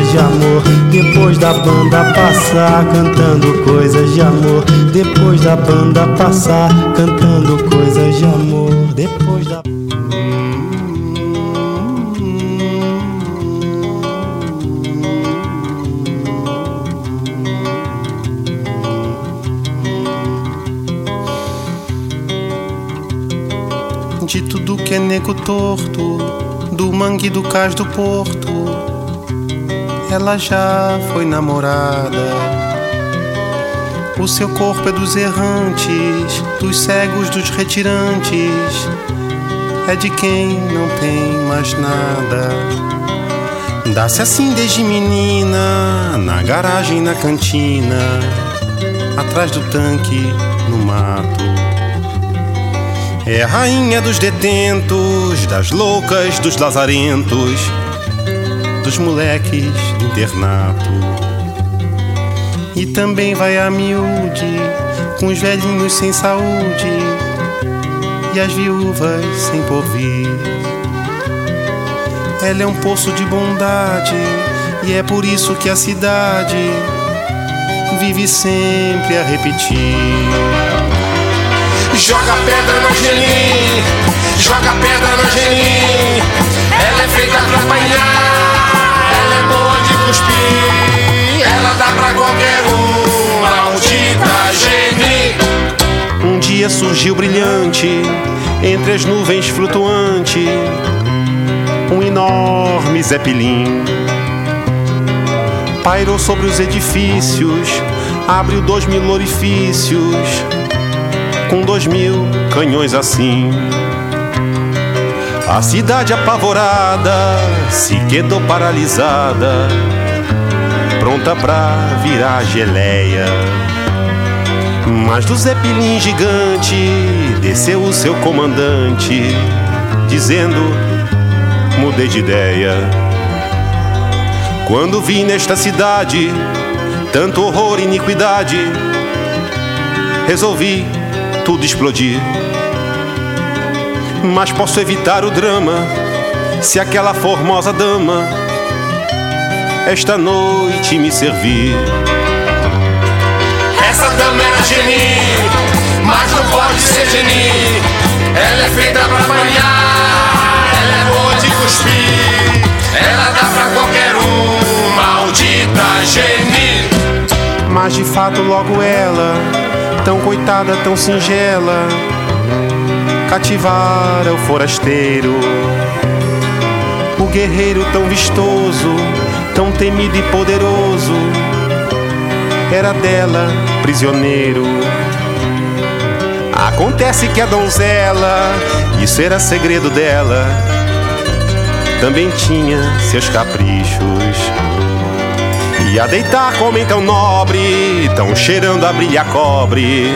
de amor. Depois da banda passar, cantando coisas de amor. Depois da banda passar, cantando coisas de amor. Depois da De tudo que é nego torto, do mangue do cais do porto, ela já foi namorada. O seu corpo é dos errantes, dos cegos, dos retirantes, é de quem não tem mais nada. Dá-se assim desde menina, na garagem, na cantina, atrás do tanque, no mato. É a rainha dos detentos, das loucas, dos lazarentos, dos moleques do internato. E também vai a miúde, com os velhinhos sem saúde e as viúvas sem porvir. Ela é um poço de bondade e é por isso que a cidade vive sempre a repetir. Joga pedra no gelim, joga pedra no gelim. Ela é feita pra apanhar, cuspir. Ela dá pra qualquer um, maldita geni. Um dia surgiu brilhante, entre as nuvens flutuante, um enorme zeppelin. Pairou sobre os edifícios, abriu dois mil orifícios, com dois mil canhões assim. A cidade apavorada se quedou paralisada, pronta pra virar geleia. Mas do Zeppelin gigante desceu o seu comandante, dizendo: mudei de ideia. Quando vi nesta cidade tanto horror e iniquidade, resolvi tudo explodir. Mas posso evitar o drama se aquela formosa dama esta noite me servir. Essa dama era geni, mas não pode ser geni. Ela é feita pra apanhar, ela é boa de cuspir. Ela dá pra qualquer um, maldita geni. Mas de fato, logo ela, tão coitada, tão singela, cativara o forasteiro. O guerreiro tão vistoso, tão temido e poderoso, era dela prisioneiro. Acontece que a donzela, isso era segredo dela, também tinha seus caprichos. E a deitar com homem tão nobre, tão cheirando a brilha cobre,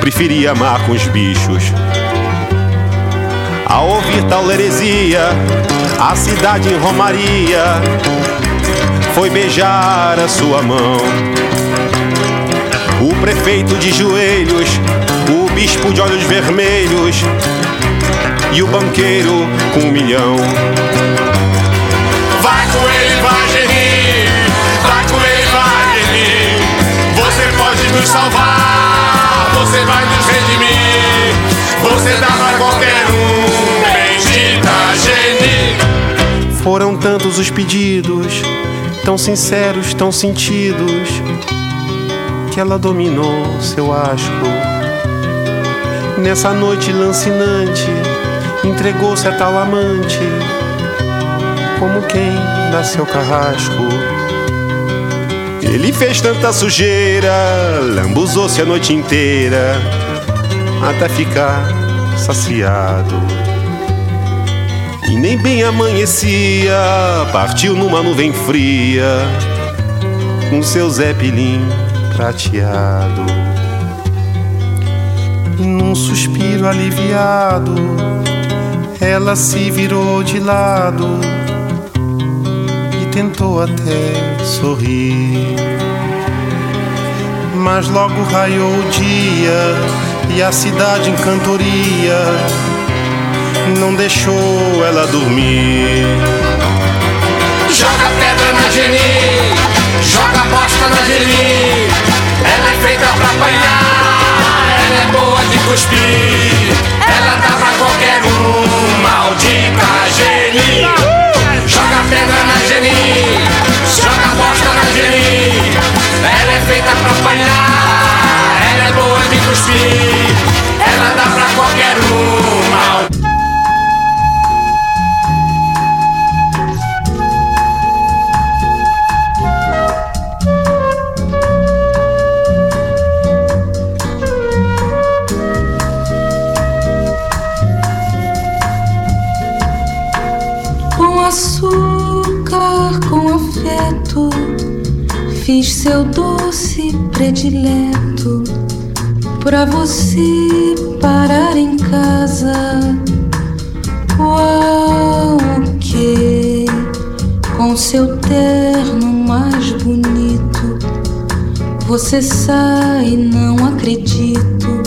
preferia amar com os bichos. Ao ouvir tal heresia, a cidade em Romaria foi beijar a sua mão. O prefeito de joelhos, o bispo de olhos vermelhos e o banqueiro com um milhão. Vai com ele, vai gerir. Vai com ele, vai gerir. Você pode nos salvar. Você vai nos redimir. Você dá pra qualquer um. Foram tantos os pedidos, tão sinceros, tão sentidos, que ela dominou seu asco. Nessa noite lancinante, entregou-se a tal amante, como quem dá seu carrasco. Ele fez tanta sujeira, lambuzou-se a noite inteira, até ficar saciado. E nem bem amanhecia, partiu numa nuvem fria, com seu zeppelin prateado. E num suspiro aliviado, ela se virou de lado e tentou até sorrir. Mas logo raiou o dia e a cidade em cantoria não deixou ela dormir. Joga pedra na Geni. Joga bosta na Geni. Ela é feita pra apanhar. Ela é boa de cuspir. Ela dá pra qualquer um. Maldita Geni. Joga pedra na Geni. Joga bosta na Geni. Ela é feita pra apanhar. Ela é boa de cuspir. Ela dá pra qualquer um. Maldita fiz seu doce predileto pra você parar em casa. O que? Com seu terno mais bonito, você sai, não acredito.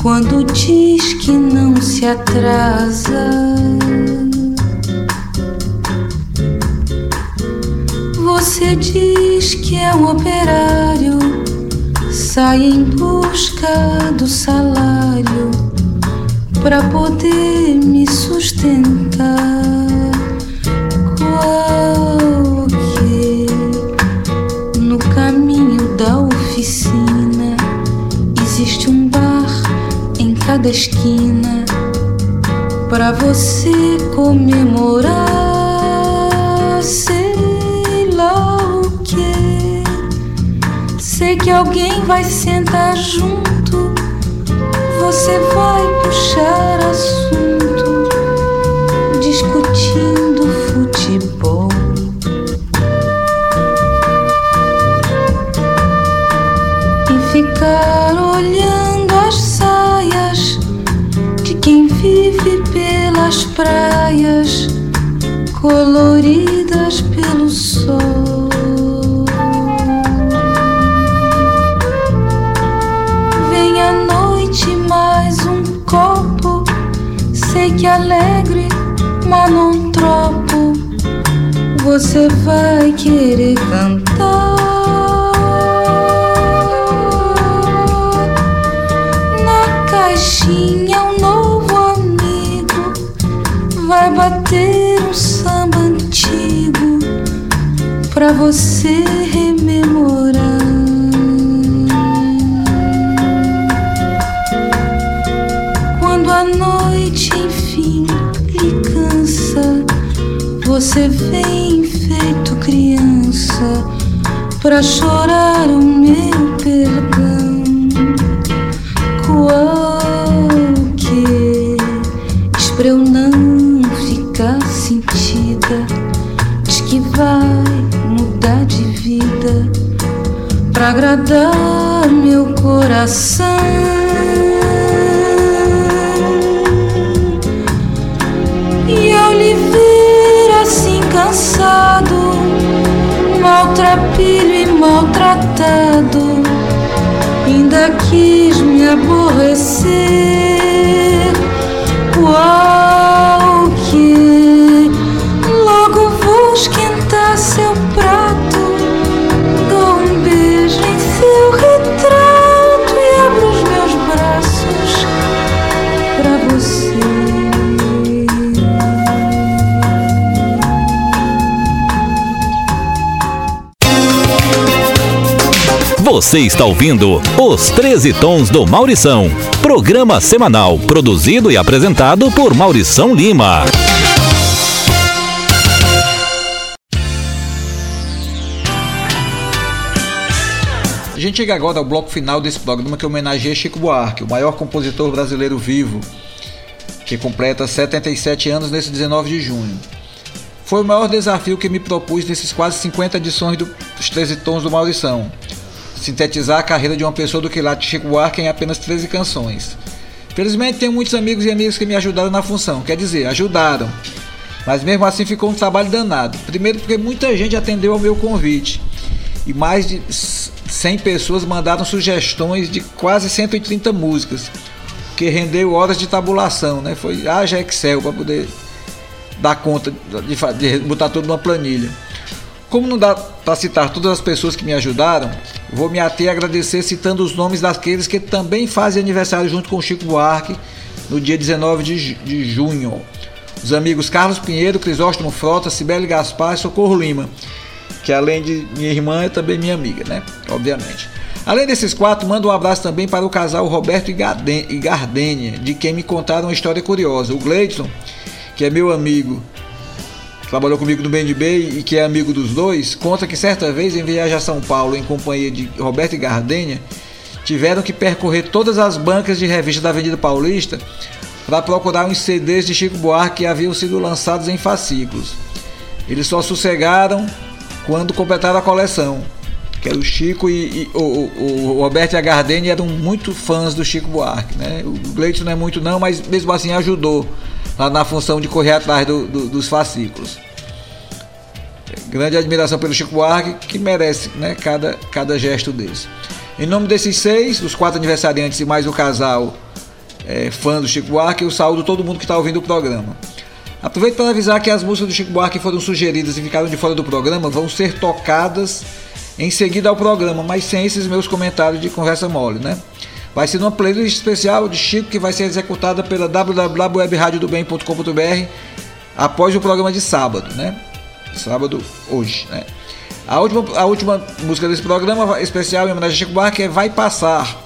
Quando diz que não se atrasa. Diz que é um operário, sai em busca do salário pra poder me sustentar. Qual que no caminho da oficina existe um bar em cada esquina pra você comemorar. Sei que alguém vai sentar junto. Você vai puxar assunto, discutindo futebol. E ficar olhando as saias de quem vive pelas praias coloridas que alegre, mas não tropo. Você vai querer cantar. Na caixinha um novo amigo vai bater um samba antigo pra você rememorar. Você vem feito criança pra chorar o meu perdão. Qual que diz pra eu não ficar sentida, diz que vai mudar de vida pra agradar meu coração. Cansado, maltrapilho e maltratado, ainda quis me aborrecer. Qual que logo vou esquentar seu Você está ouvindo Os 13 Tons do Maurição. Programa semanal produzido e apresentado por Maurição Lima. A gente chega agora ao bloco final desse programa que homenageia Chico Buarque, o maior compositor brasileiro vivo, que completa 77 anos nesse 19 de junho. Foi o maior desafio que me propus nesses quase 50 edições do- dos 13 Tons do Maurição. Sintetizar a carreira de uma pessoa do quilate Chico Buarque em apenas 13 canções. Felizmente tenho muitos amigos e amigas que me ajudaram na função, quer dizer, ajudaram. Mas mesmo assim ficou um trabalho danado. Primeiro porque muita gente atendeu ao meu convite. E mais de 100 pessoas mandaram sugestões de quase 130 músicas. Que rendeu horas de tabulação, né? Foi haja Excel para poder dar conta de, de botar tudo numa planilha. Como não dá para citar todas as pessoas que me ajudaram, vou me ater a agradecer citando os nomes daqueles que também fazem aniversário junto com o Chico Buarque no dia 19 de, de junho. Os amigos Carlos Pinheiro, Crisóstomo Frota, Sibeli Gaspar e Socorro Lima, que além de minha irmã é também minha amiga, né? Obviamente. Além desses quatro, mando um abraço também para o casal Roberto e Gardênia, de quem me contaram uma história curiosa. O Gleidson, que é meu amigo, trabalhou comigo no BNB e que é amigo dos dois, conta que certa vez em viagem a São Paulo em companhia de Roberto e Gardênia, tiveram que percorrer todas as bancas de revista da Avenida Paulista para procurar uns CDs de Chico Buarque que haviam sido lançados em fascículos. Eles só sossegaram quando completaram a coleção. Que era o Chico e, e o, o- o Roberto e a Gardênia eram muito fãs do Chico Buarque. Né? O Gleitson não é muito não, mas mesmo assim ajudou lá na função de correr atrás do- do- dos fascículos. Grande admiração pelo Chico Buarque, que merece né, cada, cada gesto desse. Em nome desses seis, os quatro aniversariantes e mais o casal é, fã do Chico Buarque, eu saúdo todo mundo que está ouvindo o programa. Aproveito para avisar que as músicas do Chico Buarque que foram sugeridas e ficaram de fora do programa vão ser tocadas em seguida ao programa, mas sem esses meus comentários de conversa mole, né? Vai ser uma playlist especial de Chico que vai ser executada pela www.webradiodobem.com.br após o programa de sábado, né? Sábado hoje, né? A última, a última música desse programa especial em homenagem a Chico Buarque é Vai Passar,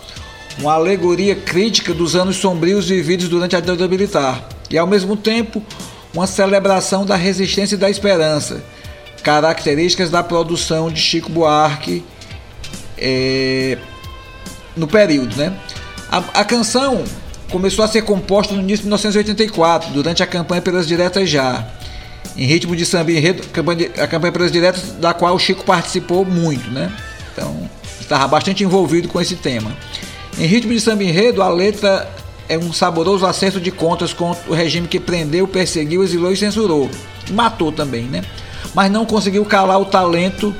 uma alegoria crítica dos anos sombrios vividos durante a ditadura militar e ao mesmo tempo uma celebração da resistência e da esperança, características da produção de Chico Buarque é, no período, né? A, a canção começou a ser composta no início de 1984, durante a campanha pelas diretas já, em ritmo de samba enredo, a campanha pelas diretas da qual o Chico participou muito, né? Então, estava bastante envolvido com esse tema. Em ritmo de samba enredo, a letra é um saboroso acerto de contas com o regime que prendeu, perseguiu, exilou e censurou. Matou também, né? Mas não conseguiu calar o talento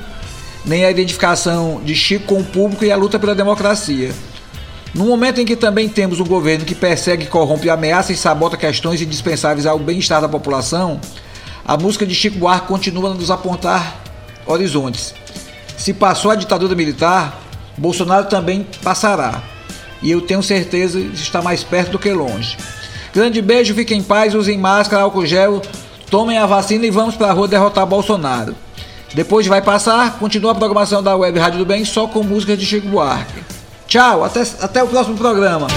nem a identificação de Chico com o público e a luta pela democracia. No momento em que também temos um governo que persegue, corrompe, ameaça e sabota questões indispensáveis ao bem-estar da população, a música de Chico Buarque continua a nos apontar horizontes. Se passou a ditadura militar, Bolsonaro também passará. E eu tenho certeza que está mais perto do que longe. Grande beijo, fiquem em paz, usem máscara, álcool gel, tomem a vacina e vamos para a rua derrotar Bolsonaro. Depois de vai passar, continua a programação da Web Rádio do Bem só com músicas de Chico Buarque. Tchau, até, até o próximo programa.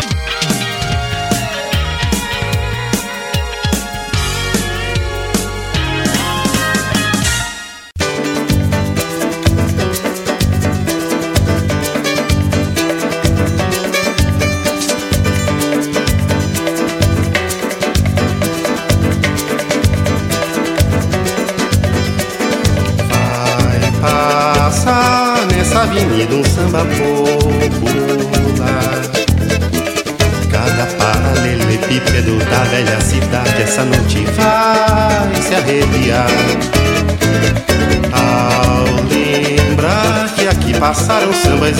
Sambas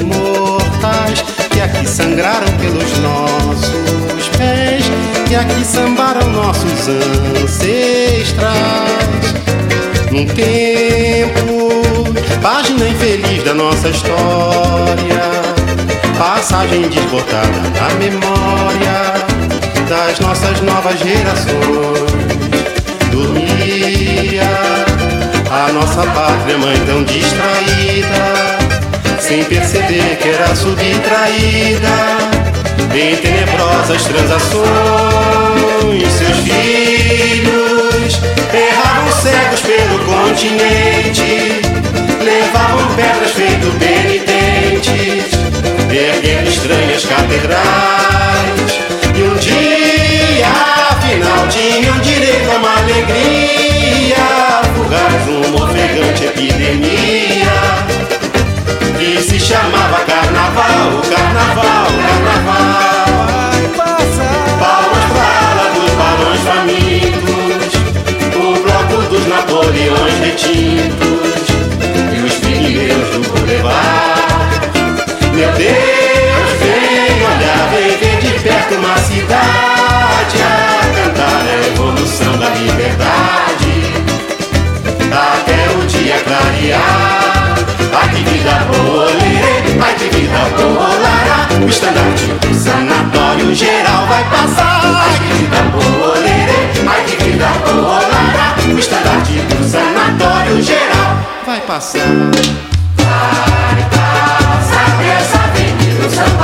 imortais, que aqui sangraram pelos nossos pés, que aqui sambaram nossos ancestrais. Num tempo, página infeliz da nossa história passagem desbotada na memória das nossas novas gerações. Dormia a nossa pátria mãe tão distraída, sem perceber que era subtraída em tenebrosas transações. Seus filhos erravam cegos pelo continente, levavam pedras feito penitentes erguendo estranhas catedrais. E um dia, afinal, tinham direito a uma alegria, fugaz uma ofegante epidemia, chamava Carnaval, Carnaval, Carnaval. Palmas pra ala dos balões famintos, o bloco dos Napoleões retintos e os pigmeus do Boulevard. Meu Deus, vem olhar, vem ver de perto uma cidade a cantar a evolução da liberdade. Até o dia clarear, que vida boa, ai que vida boa, lará. O estandarte do sanatório geral vai passar. Ai que vida lê, ai que vida boa, lará. O estandarte do sanatório geral vai passar. Vai passar essa avenida do samba